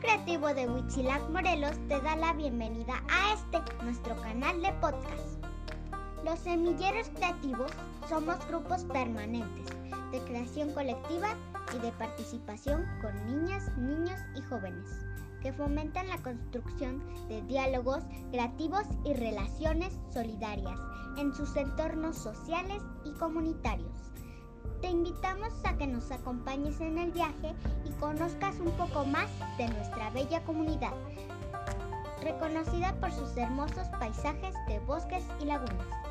Creativo de Huitzilac Morelos te da la bienvenida a este, nuestro canal de podcast. Los semilleros creativos somos grupos permanentes de creación colectiva y de participación con niñas, niños y jóvenes que fomentan la construcción de diálogos creativos y relaciones solidarias en sus entornos sociales y comunitarios. Te invitamos a que nos acompañes en el viaje y conozcas un poco más de nuestra bella comunidad, reconocida por sus hermosos paisajes de bosques y lagunas.